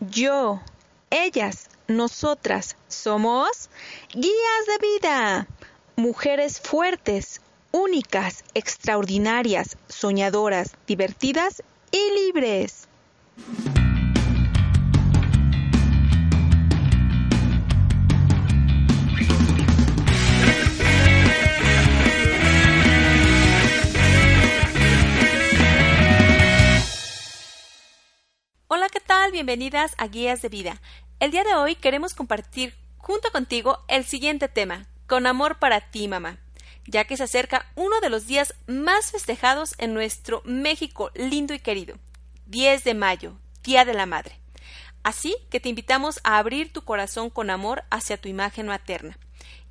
Yo, ellas, nosotras somos guías de vida. Mujeres fuertes, únicas, extraordinarias, soñadoras, divertidas y libres. Hola, ¿qué tal? Bienvenidas a Guías de Vida. El día de hoy queremos compartir junto contigo el siguiente tema, con amor para ti, mamá, ya que se acerca uno de los días más festejados en nuestro México lindo y querido, 10 de mayo, Día de la Madre. Así que te invitamos a abrir tu corazón con amor hacia tu imagen materna.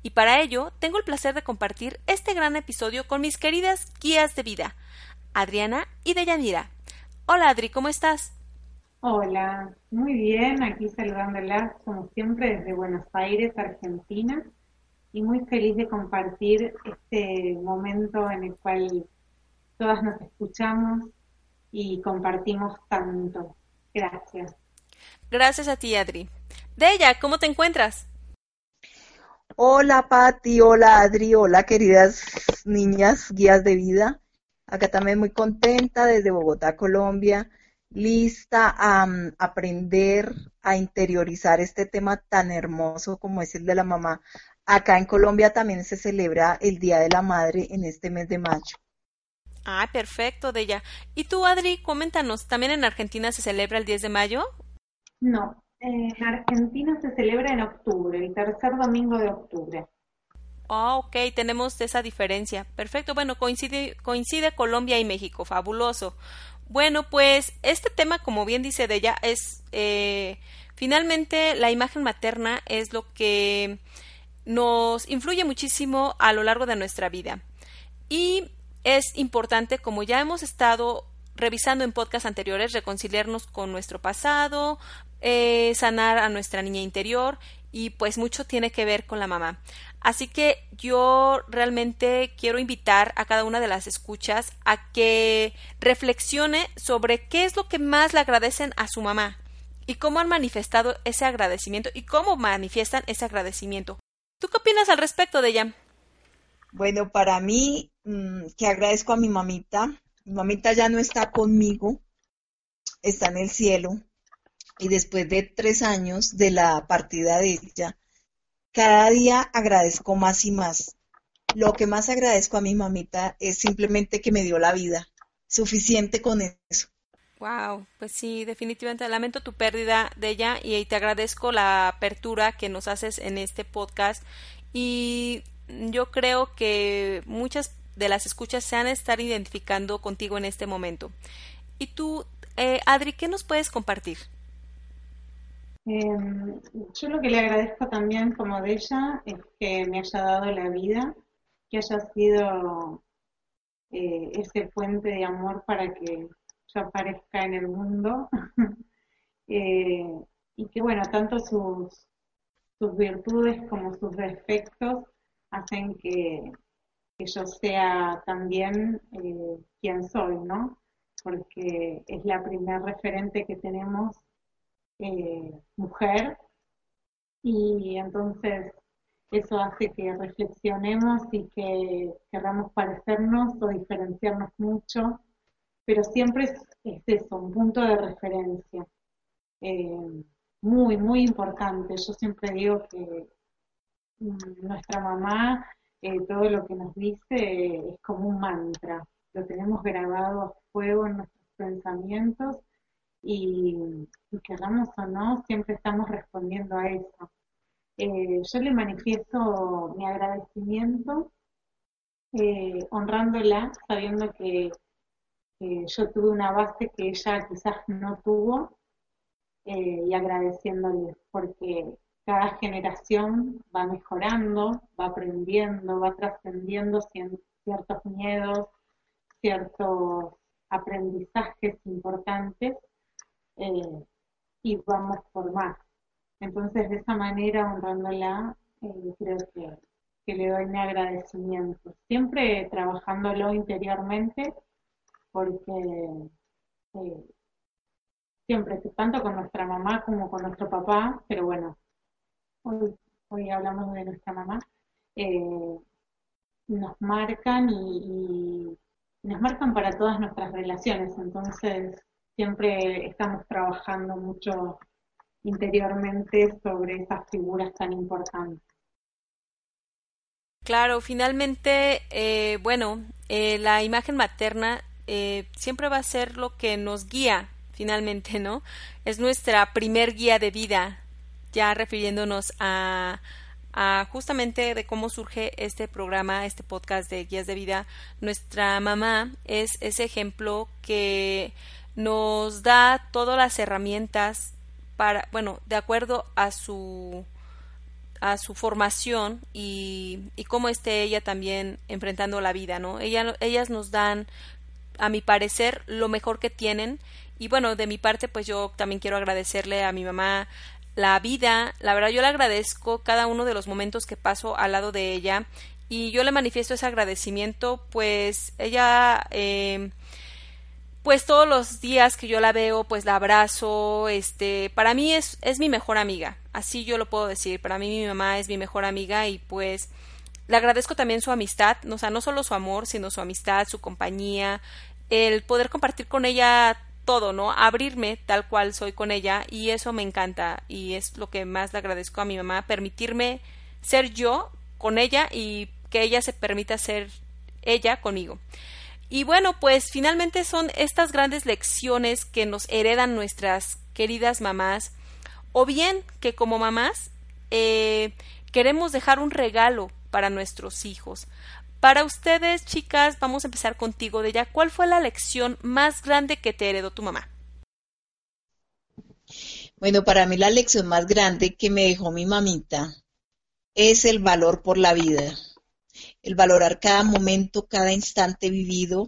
Y para ello tengo el placer de compartir este gran episodio con mis queridas guías de vida, Adriana y Deyanira. Hola Adri, ¿cómo estás? Hola, muy bien, aquí saludándolas como siempre desde Buenos Aires, Argentina, y muy feliz de compartir este momento en el cual todas nos escuchamos y compartimos tanto. Gracias. Gracias a ti, Adri. Deya, ¿cómo te encuentras? Hola, Patti, hola, Adri, hola, queridas niñas, guías de vida. Acá también muy contenta desde Bogotá, Colombia lista a mm, aprender, a interiorizar este tema tan hermoso como es el de la mamá. Acá en Colombia también se celebra el Día de la Madre en este mes de mayo. Ah, perfecto, Deya. ¿Y tú, Adri, coméntanos, ¿también en Argentina se celebra el 10 de mayo? No, en Argentina se celebra en octubre, el tercer domingo de octubre. Ah, ok, tenemos esa diferencia. Perfecto, bueno, coincide, coincide Colombia y México, fabuloso. Bueno, pues este tema, como bien dice de ella, es eh, finalmente la imagen materna es lo que nos influye muchísimo a lo largo de nuestra vida. Y es importante, como ya hemos estado revisando en podcasts anteriores, reconciliarnos con nuestro pasado, eh, sanar a nuestra niña interior y pues mucho tiene que ver con la mamá. Así que yo realmente quiero invitar a cada una de las escuchas a que reflexione sobre qué es lo que más le agradecen a su mamá y cómo han manifestado ese agradecimiento y cómo manifiestan ese agradecimiento. ¿Tú qué opinas al respecto de ella? Bueno, para mí, mm, que agradezco a mi mamita. Mi mamita ya no está conmigo, está en el cielo. Y después de tres años de la partida de ella, cada día agradezco más y más. Lo que más agradezco a mi mamita es simplemente que me dio la vida. Suficiente con eso. Wow, pues sí, definitivamente lamento tu pérdida de ella y te agradezco la apertura que nos haces en este podcast y yo creo que muchas de las escuchas se han estar identificando contigo en este momento. Y tú, eh, Adri, ¿qué nos puedes compartir? Em, yo lo que le agradezco también como de ella es que me haya dado la vida, que haya sido eh, ese puente de amor para que yo aparezca en el mundo eh, y que bueno, tanto sus, sus virtudes como sus defectos hacen que, que yo sea también eh, quien soy, ¿no? Porque es la primer referente que tenemos eh, mujer y entonces eso hace que reflexionemos y que queramos parecernos o diferenciarnos mucho, pero siempre es, eso, un punto de referencia. Eh, muy, muy importante. Yo siempre digo que mm, nuestra mamá, eh, todo lo que nos dice es como un mantra. Lo tenemos grabado a fuego en nuestros pensamientos y, queramos o no, siempre estamos respondiendo a eso. Eh, yo le manifiesto mi agradecimiento, eh, honrándola, sabiendo que yo tuve una base que ella quizás no tuvo, eh, y agradeciéndoles porque cada generación va mejorando, va aprendiendo, va trascendiendo ciertos miedos, ciertos aprendizajes importantes eh, y vamos por más. Entonces, de esa manera, honrándola, eh, creo que, le doy mi agradecimiento. Siempre trabajándolo interiormente, porque eh, siempre, tanto con nuestra mamá como con nuestro papá, pero bueno, hoy, hoy hablamos de nuestra mamá, nos marcan y, nos marcan para todas nuestras relaciones, entonces siempre estamos trabajando mucho interiormente sobre esas figuras tan importantes. Claro, finalmente, eh, bueno, eh, la imagen materna siempre va a ser lo que nos guía, finalmente, ¿no? Es nuestra primer guía de vida, ya refiriéndonos a, justamente de cómo surge este programa, este podcast de guías de vida, nuestra mamá es ese ejemplo que nos da todas las herramientas para, bueno, de acuerdo a su a su formación y, y cómo esté ella también enfrentando la vida, ¿no? Ella, ellas nos dan, a mi parecer, lo mejor que tienen y bueno, de mi parte, pues yo también quiero agradecerle a mi mamá la vida. La verdad, yo le agradezco cada uno de los momentos que paso al lado de ella y yo le manifiesto ese agradecimiento, pues ella, eh, pues todos los días que yo la veo, pues la abrazo, este, para mí es, es mi mejor amiga, así yo lo puedo decir, para mí mi mamá es mi mejor amiga y pues le agradezco también su amistad, o sea, no solo su amor, sino su amistad, su compañía, el poder compartir con ella todo, ¿no? Abrirme tal cual soy con ella y eso me encanta y es lo que más le agradezco a mi mamá, permitirme ser yo con ella y que ella se permita ser ella conmigo. Y bueno, pues finalmente son estas grandes lecciones que nos heredan nuestras queridas mamás, o bien que como mamás eh, queremos dejar un regalo para nuestros hijos, para ustedes, chicas, vamos a empezar contigo, de ya. ¿Cuál fue la lección más grande que te heredó tu mamá? Bueno, para mí la lección más grande que me dejó mi mamita es el valor por la vida, el valorar cada momento, cada instante vivido,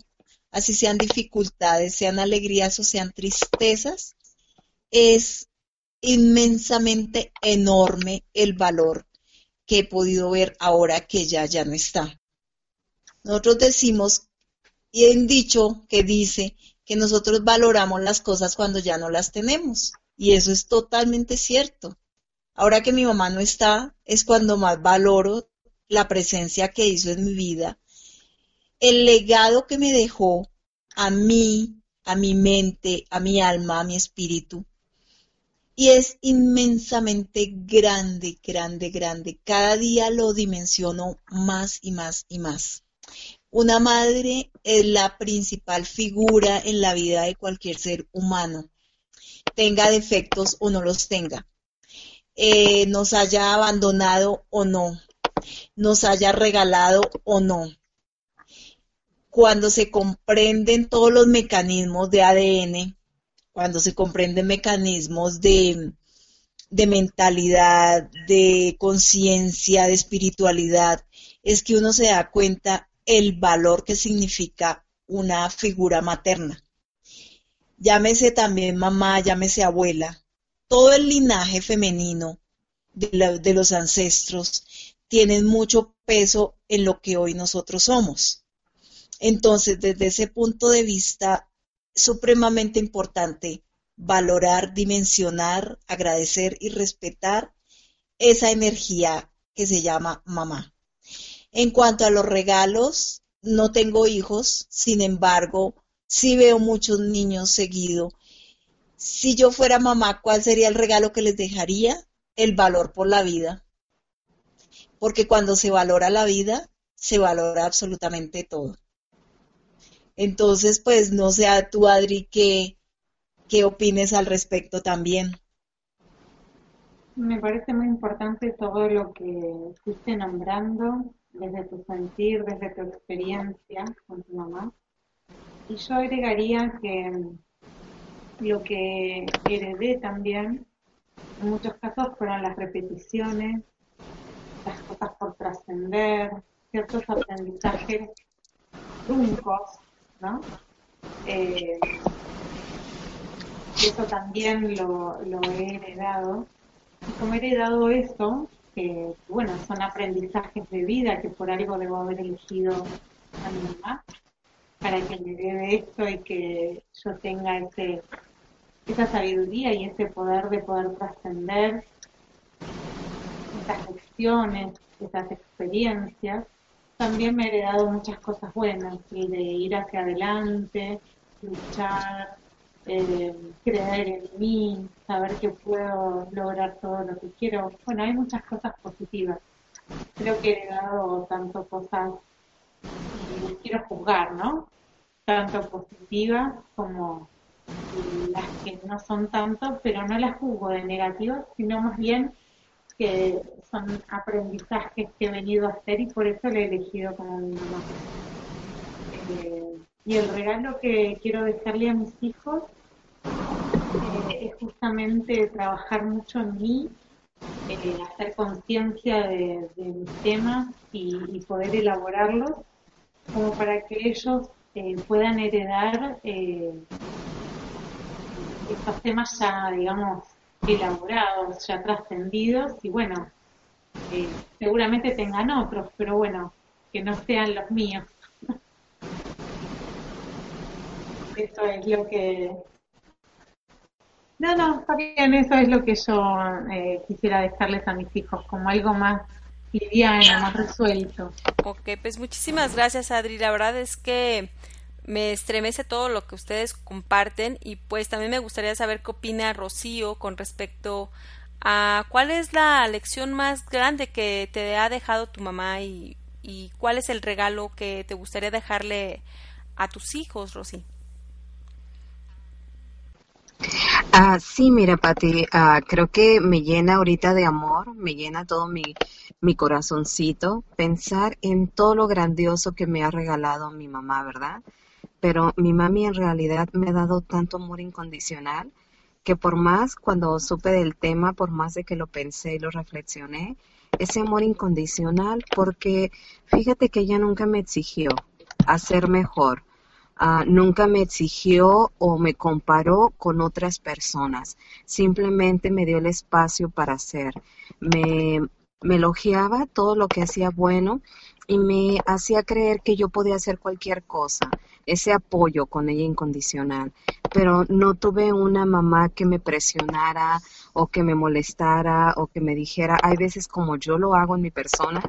así sean dificultades, sean alegrías o sean tristezas, es inmensamente enorme el valor que he podido ver ahora que ella ya no está. Nosotros decimos, y hay un dicho que dice que nosotros valoramos las cosas cuando ya no las tenemos. Y eso es totalmente cierto. Ahora que mi mamá no está, es cuando más valoro la presencia que hizo en mi vida, el legado que me dejó a mí, a mi mente, a mi alma, a mi espíritu. Y es inmensamente grande, grande, grande. Cada día lo dimensiono más y más y más. Una madre es la principal figura en la vida de cualquier ser humano, tenga defectos o no los tenga, eh, nos haya abandonado o no, nos haya regalado o no. Cuando se comprenden todos los mecanismos de ADN, cuando se comprenden mecanismos de, de mentalidad, de conciencia, de espiritualidad, es que uno se da cuenta el valor que significa una figura materna. Llámese también mamá, llámese abuela. Todo el linaje femenino de, los ancestros tiene mucho peso en lo que hoy nosotros somos. Entonces, desde ese punto de vista, supremamente importante valorar, dimensionar, agradecer y respetar esa energía que se llama mamá. En cuanto a los regalos, no tengo hijos, sin embargo, sí veo muchos niños seguido. Si yo fuera mamá, ¿cuál sería el regalo que les dejaría? El valor por la vida. Porque cuando se valora la vida, se valora absolutamente todo. Entonces, pues no sé a tú, Adri, qué, qué opines al respecto también. Me parece muy importante todo lo que fuiste nombrando desde tu sentir, desde tu experiencia con tu mamá. Y yo agregaría que lo que heredé también, en muchos casos fueron las repeticiones, las cosas por trascender, ciertos aprendizajes truncos, ¿no? Eh, eso también lo, he heredado. Y como he heredado esto, que bueno, son aprendizajes de vida que por algo debo haber elegido a mi mamá, para que me dé esto y que yo tenga ese, esa sabiduría y ese poder de poder trascender esas esas experiencias. También me he heredado muchas cosas buenas y de ir hacia adelante, luchar, eh, creer en mí, saber que puedo lograr todo lo que quiero. Bueno, hay muchas cosas positivas. Creo que he heredado tanto cosas, y quiero juzgar, ¿no? Tanto positivas como las que no son tanto, pero no las juzgo de negativas, sino más bien que son aprendizajes que he venido a hacer y por eso le he elegido como mi mamá. Eh, y el regalo que quiero dejarle a mis hijos eh, es justamente trabajar mucho en mí, eh, hacer conciencia de, mis temas y, poder elaborarlos como para que ellos puedan heredar estos temas ya, digamos, elaborados, ya trascendidos y bueno, seguramente tengan otros, pero bueno, que no sean los míos. Eso es lo que, no, no, está bien, eso es lo que yo eh, quisiera dejarles a mis hijos, como algo más liviano, más resuelto. Ok, pues muchísimas gracias Adri, la verdad es que me estremece todo lo que ustedes comparten y pues también me gustaría saber qué opina Rocío con respecto a cuál es la lección más grande que te ha dejado tu mamá y, y cuál es el regalo que te gustaría dejarle a tus hijos, Rocío. Ah, sí, mira, Pati, ah, creo que me llena ahorita de amor, me llena todo mi, mi corazoncito pensar en todo lo grandioso que me ha regalado mi mamá, ¿verdad? Pero mi mami en realidad me ha dado tanto amor incondicional que por más cuando supe del tema, por más de que lo pensé y lo reflexioné, ese amor incondicional, porque fíjate que ella nunca me exigió hacer mejor, Ah, nunca me exigió o me comparó con otras personas. Simplemente me dio el espacio para hacer. Me, me elogiaba todo lo que hacía bueno y me hacía creer que yo podía hacer cualquier cosa. Ese apoyo con ella incondicional. Pero no tuve una mamá que me presionara o que me molestara o que me dijera, hay veces como yo lo hago en mi persona,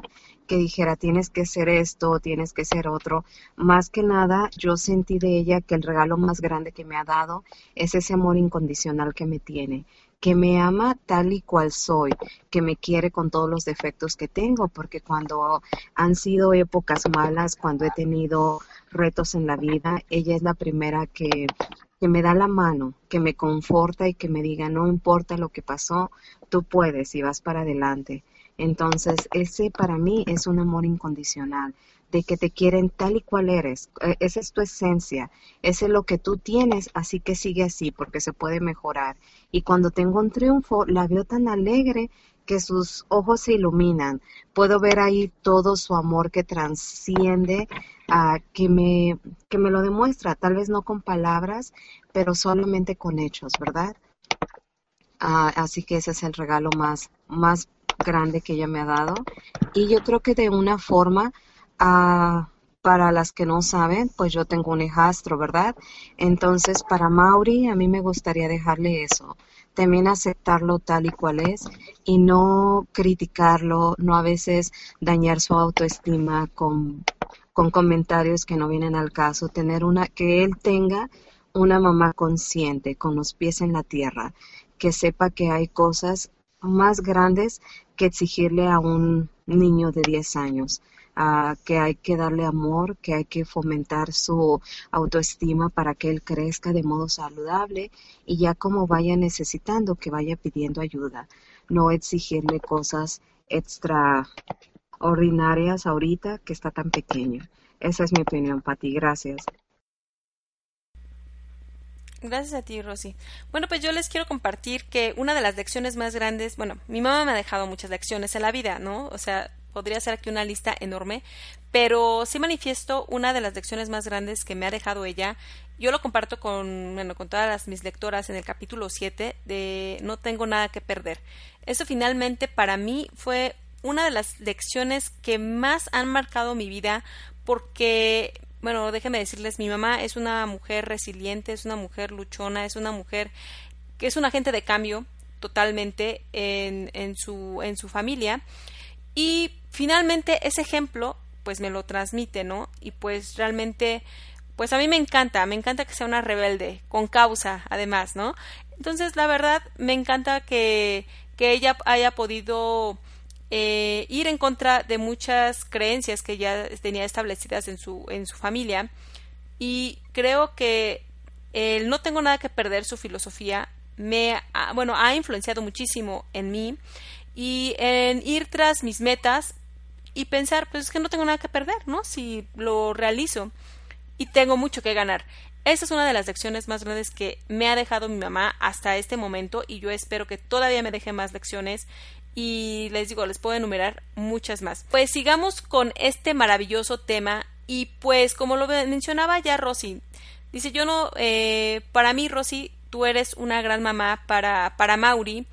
que dijera tienes que ser esto, tienes que ser otro. Más que nada, yo sentí de ella que el regalo más grande que me ha dado es ese amor incondicional que me tiene, que me ama tal y cual soy, que me quiere con todos los defectos que tengo, porque cuando han sido épocas malas, cuando he tenido retos en la vida, ella es la primera que que me da la mano, que me conforta y que me diga, no importa lo que pasó, tú puedes y vas para adelante. Entonces, ese para mí es un amor incondicional, de que te quieren tal y cual eres. E, esa es tu esencia, ese es lo que tú tienes, así que sigue así, porque se puede mejorar. Y cuando tengo un triunfo, la veo tan alegre que sus ojos se iluminan. Puedo ver ahí todo su amor que transciende, a que, me, que me lo demuestra, tal vez no con palabras, pero solamente con hechos, ¿verdad? Ah, así que ese es el regalo más, más grande que ella me ha dado. Y yo creo que de una forma, ah, para las que no saben, pues yo tengo un hijastro, ¿verdad? Entonces, para Mauri, a mí me gustaría dejarle eso. También aceptarlo tal y cual es y no criticarlo, no a veces dañar su autoestima con, con comentarios que no vienen al caso. Tener una, que él tenga una mamá consciente, con los pies en la tierra, que sepa que hay cosas más grandes que exigirle a un niño de 10 años. Que hay que darle amor, que hay que fomentar su autoestima para que él crezca de modo saludable y ya como vaya necesitando, que vaya pidiendo ayuda. No exigirle cosas extraordinarias ahorita que está tan pequeño. Esa es mi opinión, Pati. Gracias. Gracias a ti, Rosy. Bueno, pues yo les quiero compartir que una de las lecciones más grandes, bueno, mi mamá me ha dejado muchas lecciones en la vida, ¿no? O sea, podría ser aquí una lista enorme, pero sí manifiesto una de las lecciones más grandes que me ha dejado ella. Yo lo comparto con, bueno, con todas mis lectoras en el capítulo 7 de No tengo nada que perder. Eso finalmente para mí fue una de las lecciones que más han marcado mi vida porque bueno, déjenme decirles, mi mamá es una mujer resiliente, es una mujer luchona, es una mujer que es un agente de cambio totalmente en, en, su, en su familia. Y finalmente ese ejemplo, pues me lo transmite, ¿no? Y pues realmente, pues a mí me encanta, me encanta que sea una rebelde, con causa, además, ¿no? Entonces, la verdad, me encanta que, que ella haya podido eh, ir en contra de muchas creencias que ya tenía establecidas en su, en su familia y creo que el no tengo nada que perder su filosofía me ha, bueno ha influenciado muchísimo en mí y en ir tras mis metas y pensar pues es que no tengo nada que perder no si lo realizo y tengo mucho que ganar esa es una de las lecciones más grandes que me ha dejado mi mamá hasta este momento y yo espero que todavía me deje más lecciones y les digo, les puedo enumerar muchas más. Pues sigamos con este maravilloso tema y pues como lo mencionaba ya Rosy, dice yo no, eh, para mí Rosy, tú eres una gran mamá para, para Mauri,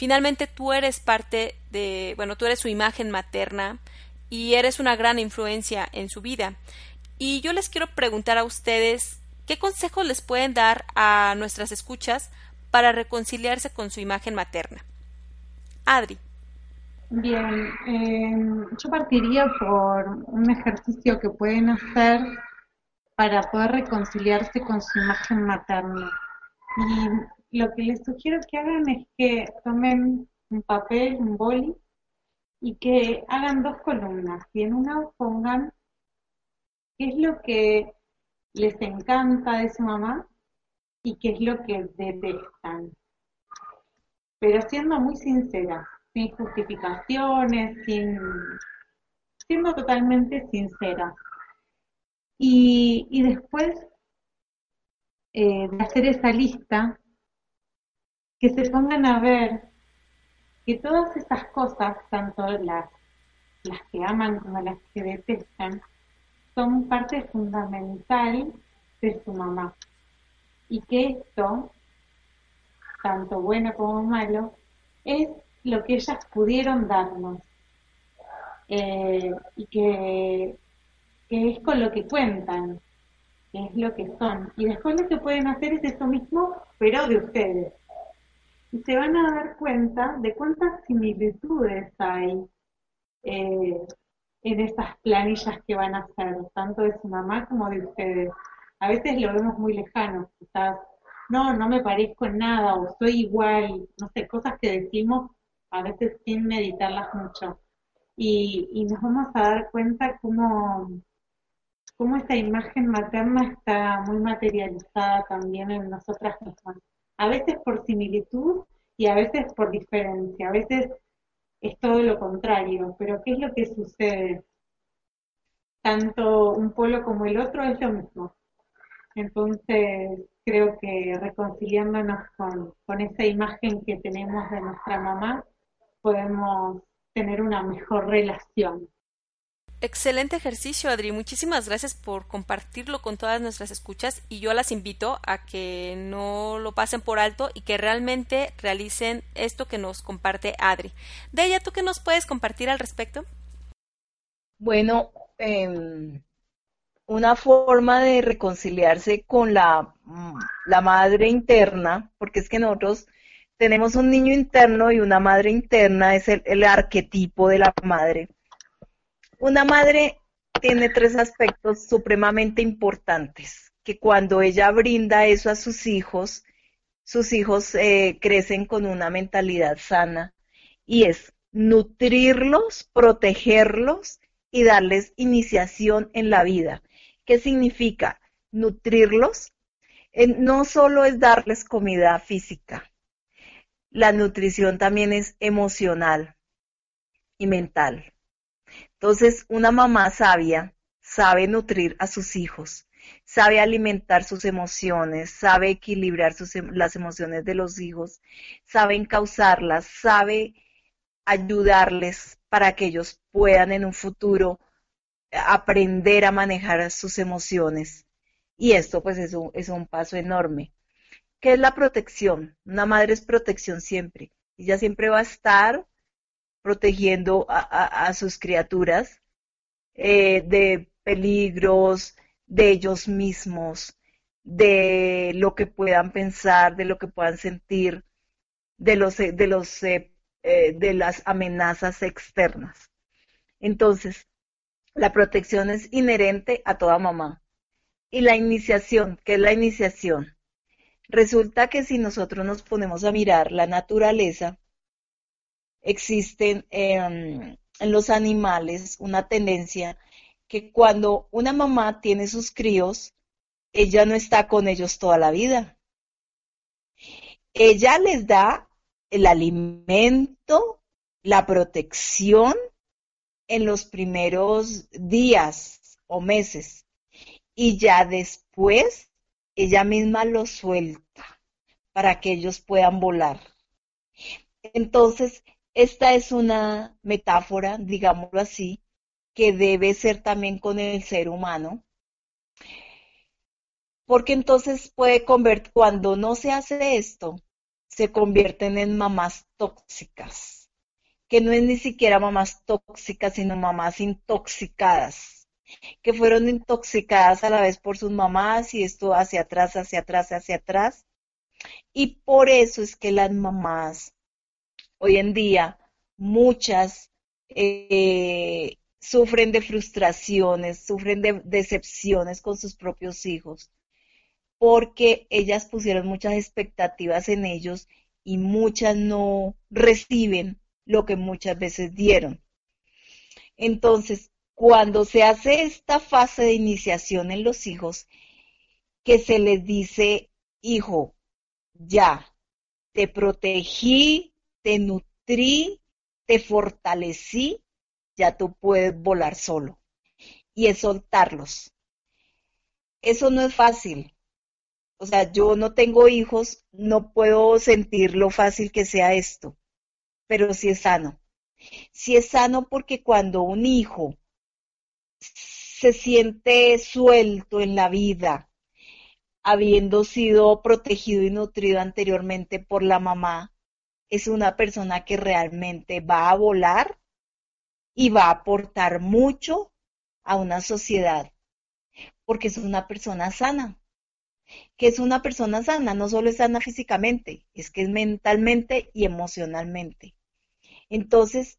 finalmente tú eres parte de, bueno, tú eres su imagen materna y eres una gran influencia en su vida. Y yo les quiero preguntar a ustedes, ¿qué consejos les pueden dar a nuestras escuchas para reconciliarse con su imagen materna? Adri. Bien, em, yo partiría por un ejercicio que pueden hacer para poder reconciliarse con su imagen materna. Lo que les sugiero que hagan es que tomen un papel, un boli, y que hagan dos columnas. Y en una pongan qué es lo que les encanta de su mamá y qué es lo que detestan. Pero siendo muy sinceras sin justificaciones, sin, siendo totalmente sincera. Y, después eh, de hacer esa lista, que se pongan a ver que todas esas cosas, tanto las, las que aman como las que detestan, son parte fundamental de su mamá. Y que esto, tanto bueno como malo, es lo que ellas pudieron darnos eh, y que, es con lo que cuentan, que es lo que son. Y después lo que pueden hacer es eso mismo, pero de ustedes. Y se van a dar cuenta de cuántas similitudes hay eh, en esas planillas que van a hacer, tanto de su mamá como de ustedes. A veces lo vemos muy lejano, quizás, no, no me parezco en nada o soy igual, no sé, cosas que decimos a veces sin meditarlas mucho. Y, y nos vamos a dar cuenta cómo, cómo esta imagen materna está muy materializada también en nosotras mismas. A veces por similitud y a veces por diferencia. A veces es todo lo contrario, pero ¿qué es lo que sucede? Tanto un polo como el otro es lo mismo. Entonces, creo que reconciliándonos con, con esa imagen que tenemos de nuestra mamá, podemos tener una mejor relación. Excelente ejercicio, Adri. Muchísimas gracias por compartirlo con todas nuestras escuchas y yo las invito a que no lo pasen por alto y que realmente realicen esto que nos comparte Adri. De ella, ¿tú qué nos puedes compartir al respecto? Bueno, em, una forma de reconciliarse con la, la madre interna, porque es que nosotros tenemos un niño interno y una madre interna, es el, arquetipo de la madre. Una madre tiene tres aspectos supremamente importantes, que cuando ella brinda eso a sus hijos, sus hijos eh, crecen con una mentalidad sana y es nutrirlos, protegerlos y darles iniciación en la vida. ¿Qué significa? Nutrirlos eh, no solo es darles comida física, la nutrición también es emocional y mental. Entonces, una mamá sabia sabe nutrir a sus hijos, sabe alimentar sus emociones, sabe equilibrar em, las emociones de los hijos, sabe encauzarlas, sabe ayudarles para que ellos puedan en un futuro aprender a manejar sus emociones. Y esto pues es un, es un paso enorme. ¿Qué es la protección? Una madre es protección siempre. Ella siempre va a estar protegiendo a, sus criaturas eh, de peligros, de ellos mismos, de lo que puedan pensar, de lo que puedan sentir, de los de los eh, eh, de las amenazas externas. Entonces, la protección es inherente a toda mamá. Y la iniciación, ¿qué es la iniciación? Resulta que si nosotros nos ponemos a mirar la naturaleza, existen em, en los animales una tendencia que cuando una mamá tiene sus críos, ella no está con ellos toda la vida. Ella les da el alimento, la protección en los primeros días o meses y ya después ella misma los suelta para que ellos puedan volar. Entonces, esta es una metáfora, digámoslo así, que debe ser también con el ser humano, porque entonces puede convertir, cuando no se hace esto, se convierten en mamás tóxicas, que no es ni siquiera mamás tóxicas, sino mamás intoxicadas, que fueron intoxicadas a la vez por sus mamás y esto hacia atrás, hacia atrás, hacia atrás. Y por eso es que las mamás, hoy en día, muchas eh, sufren de frustraciones, sufren de decepciones con sus propios hijos, porque ellas pusieron muchas expectativas en ellos y muchas no reciben lo que muchas veces dieron. Entonces, cuando se hace esta fase de iniciación en los hijos, que se les dice, hijo, ya, te protegí, te nutrí, te fortalecí, ya tú puedes volar solo. Y es soltarlos. Eso no es fácil, o sea, yo no tengo hijos, no puedo sentir lo fácil que sea esto, pero sí es sano. Sí es sano porque cuando un hijo se siente suelto en la vida, habiendo sido protegido y nutrido anteriormente por la mamá, es una persona que realmente va a volar y va a aportar mucho a una sociedad, porque es una persona sana que es una persona sana, no solo es sana físicamente, es que es mentalmente y emocionalmente. Entonces,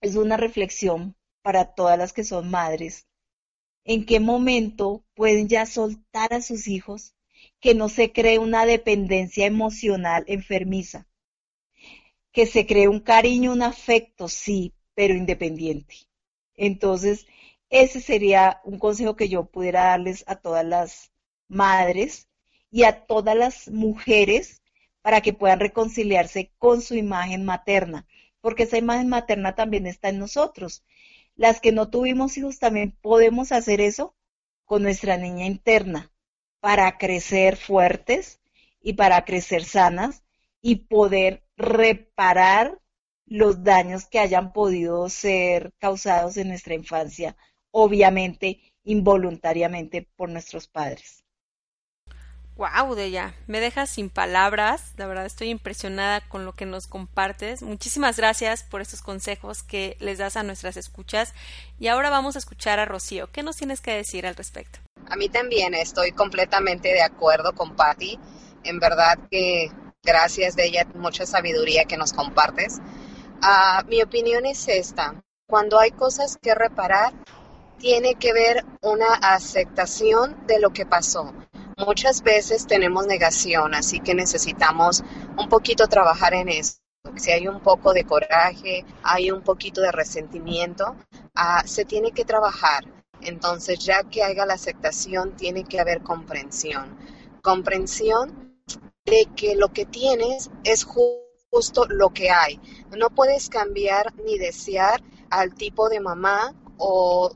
es una reflexión para todas las que son madres. ¿En qué momento pueden ya soltar a sus hijos que no se cree una dependencia emocional enfermiza? Que se cree un cariño, un afecto, sí, pero independiente. Entonces, ese sería un consejo que yo pudiera darles a todas las madres y a todas las mujeres para que puedan reconciliarse con su imagen materna, porque esa imagen materna también está en nosotros. Las que no tuvimos hijos también podemos hacer eso con nuestra niña interna para crecer fuertes y para crecer sanas y poder reparar los daños que hayan podido ser causados en nuestra infancia, obviamente involuntariamente por nuestros padres. Wow, Deya, me dejas sin palabras. La verdad estoy impresionada con lo que nos compartes. Muchísimas gracias por estos consejos que les das a nuestras escuchas. Y ahora vamos a escuchar a Rocío. ¿Qué nos tienes que decir al respecto? A mí también estoy completamente de acuerdo con Patti. En verdad que gracias de ella, mucha sabiduría que nos compartes. Uh, mi opinión es esta. Cuando hay cosas que reparar, tiene que ver una aceptación de lo que pasó Muchas veces tenemos negación, así que necesitamos un poquito trabajar en eso. Si hay un poco de coraje, hay un poquito de resentimiento, ah, se tiene que trabajar. Entonces, ya que haya la aceptación, tiene que haber comprensión. Comprensión de que lo que tienes es justo lo que hay. No puedes cambiar ni desear al tipo de mamá o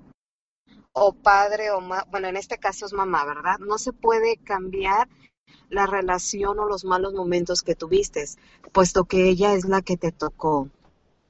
o padre o bueno, en este caso es mamá, ¿verdad? No se puede cambiar la relación o los malos momentos que tuviste, puesto que ella es la que te tocó.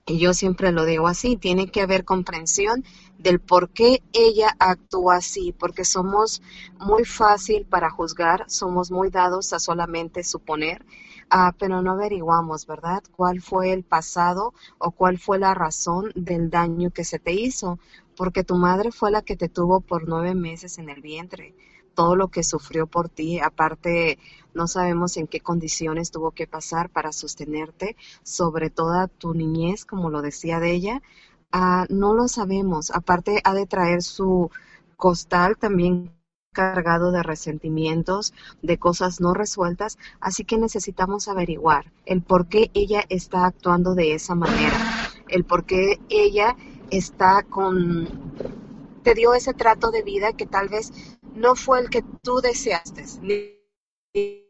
Y yo siempre lo digo así, tiene que haber comprensión del por qué ella actúa así, porque somos muy fácil para juzgar, somos muy dados a solamente suponer, ah, pero no averiguamos, ¿verdad? ¿Cuál fue el pasado o cuál fue la razón del daño que se te hizo? Porque tu madre fue la que te tuvo por nueve meses en el vientre todo lo que sufrió por ti, aparte no sabemos en qué condiciones tuvo que pasar para sostenerte, sobre toda tu niñez, como lo decía de ella, ah, no lo sabemos, aparte ha de traer su costal también cargado de resentimientos, de cosas no resueltas, así que necesitamos averiguar el por qué ella está actuando de esa manera, el por qué ella está con te dio ese trato de vida que tal vez no fue el que tú deseaste, ni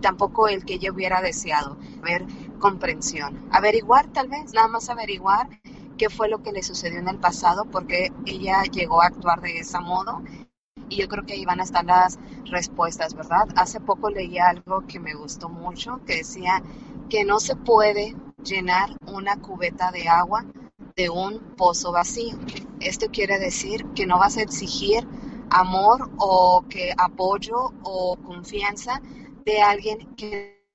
tampoco el que ella hubiera deseado. Ver comprensión. Averiguar tal vez, nada más averiguar qué fue lo que le sucedió en el pasado, porque ella llegó a actuar de ese modo. Y yo creo que ahí van a estar las respuestas, ¿verdad? Hace poco leí algo que me gustó mucho, que decía que no se puede llenar una cubeta de agua de un pozo vacío. Esto quiere decir que no vas a exigir amor o que apoyo o confianza de alguien que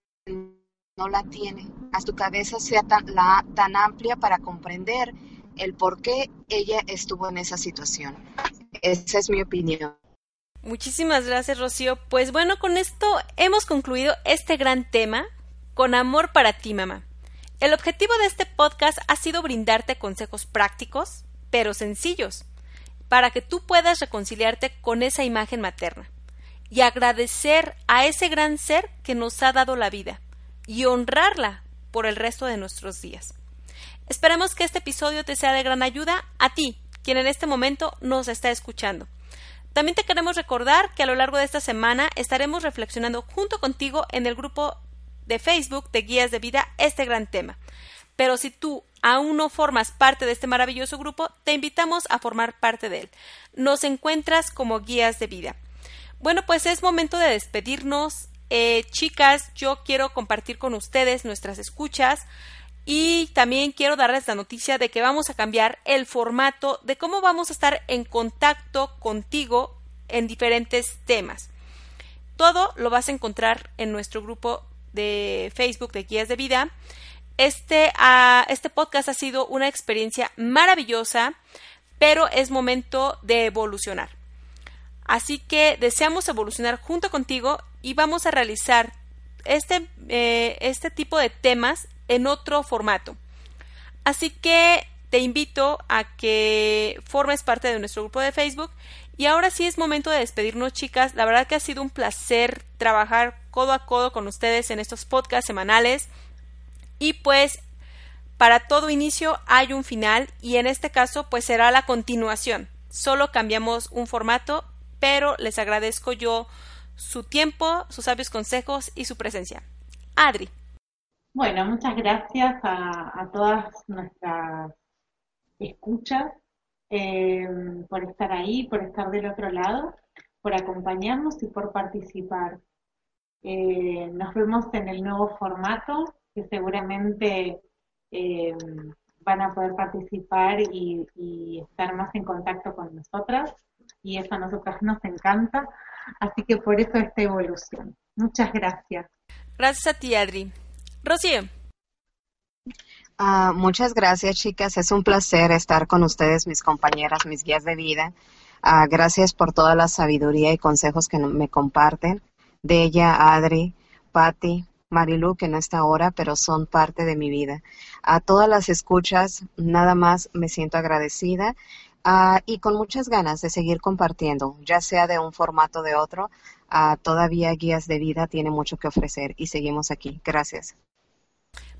no la tiene. Haz tu cabeza sea tan, la, tan amplia para comprender el por qué ella estuvo en esa situación. Esa es mi opinión. Muchísimas gracias, Rocío. Pues bueno, con esto hemos concluido este gran tema con amor para ti, mamá. El objetivo de este podcast ha sido brindarte consejos prácticos, pero sencillos, para que tú puedas reconciliarte con esa imagen materna y agradecer a ese gran ser que nos ha dado la vida y honrarla por el resto de nuestros días. Esperemos que este episodio te sea de gran ayuda a ti, quien en este momento nos está escuchando. También te queremos recordar que a lo largo de esta semana estaremos reflexionando junto contigo en el grupo de Facebook de Guías de Vida este gran tema. Pero si tú aún no formas parte de este maravilloso grupo, te invitamos a formar parte de él. Nos encuentras como guías de vida. Bueno, pues es momento de despedirnos. Eh, chicas, yo quiero compartir con ustedes nuestras escuchas y también quiero darles la noticia de que vamos a cambiar el formato de cómo vamos a estar en contacto contigo en diferentes temas. Todo lo vas a encontrar en nuestro grupo de Facebook de Guías de Vida. Este, uh, este podcast ha sido una experiencia maravillosa, pero es momento de evolucionar. Así que deseamos evolucionar junto contigo y vamos a realizar este, eh, este tipo de temas en otro formato. Así que te invito a que formes parte de nuestro grupo de Facebook. Y ahora sí es momento de despedirnos, chicas. La verdad que ha sido un placer trabajar codo a codo con ustedes en estos podcasts semanales. Y pues para todo inicio hay un final y en este caso pues será la continuación. Solo cambiamos un formato, pero les agradezco yo su tiempo, sus sabios consejos y su presencia. Adri. Bueno, muchas gracias a, todas nuestras escuchas eh, por estar ahí, por estar del otro lado, por acompañarnos y por participar. Eh, nos vemos en el nuevo formato que seguramente eh, van a poder participar y, estar más en contacto con nosotras y eso a nosotras nos encanta, así que por eso esta evolución. Muchas gracias. Gracias a ti, Adri. Rocío. Ah, muchas gracias, chicas. Es un placer estar con ustedes, mis compañeras, mis guías de vida. Ah, gracias por toda la sabiduría y consejos que me comparten. De ella, Adri, Patti, Marilu, que no está ahora, pero son parte de mi vida. A todas las escuchas, nada más me siento agradecida ah, y con muchas ganas de seguir compartiendo, ya sea de un formato o de otro. Uh, todavía Guías de Vida tiene mucho que ofrecer y seguimos aquí. Gracias.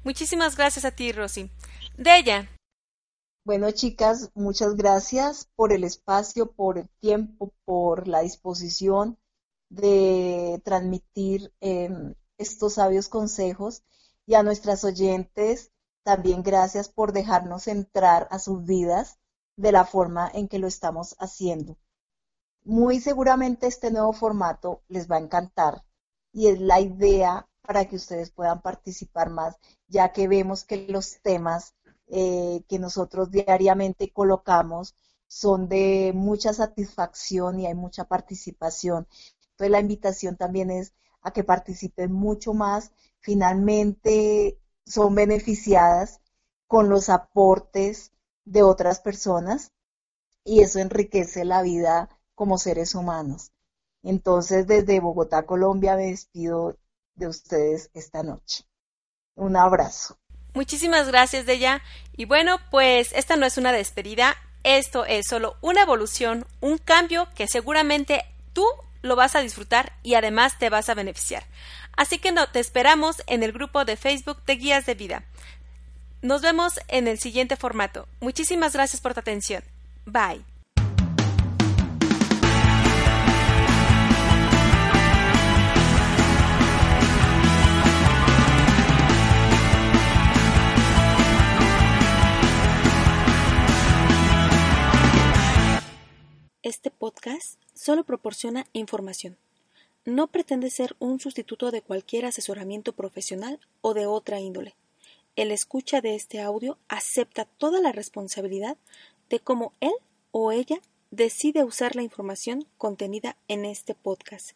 Muchísimas gracias a ti, Rosy. De ella. Bueno, chicas, muchas gracias por el espacio, por el tiempo, por la disposición de transmitir em, estos sabios consejos y a nuestras oyentes también gracias por dejarnos entrar a sus vidas de la forma en que lo estamos haciendo. muy seguramente este nuevo formato les va a encantar y es la idea para que ustedes puedan participar más, ya que vemos que los temas eh, que nosotros diariamente colocamos son de mucha satisfacción y hay mucha participación. Entonces la invitación también es a que participen mucho más. Finalmente son beneficiadas con los aportes de otras personas y eso enriquece la vida como seres humanos. Entonces, desde Bogotá, Colombia, me despido de ustedes esta noche. Un abrazo. Muchísimas gracias, Deya. Y bueno, pues esta no es una despedida, esto es solo una evolución, un cambio que seguramente tú lo vas a disfrutar y además te vas a beneficiar. Así que no, te esperamos en el grupo de Facebook de Guías de Vida. Nos vemos en el siguiente formato. Muchísimas gracias por tu atención. Bye. Este podcast solo proporciona información. No pretende ser un sustituto de cualquier asesoramiento profesional o de otra índole. El escucha de este audio acepta toda la responsabilidad de cómo él o ella decide usar la información contenida en este podcast.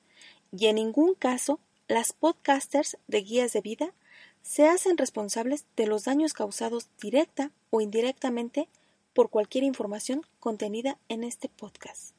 Y en ningún caso las podcasters de guías de vida se hacen responsables de los daños causados directa o indirectamente por cualquier información contenida en este podcast.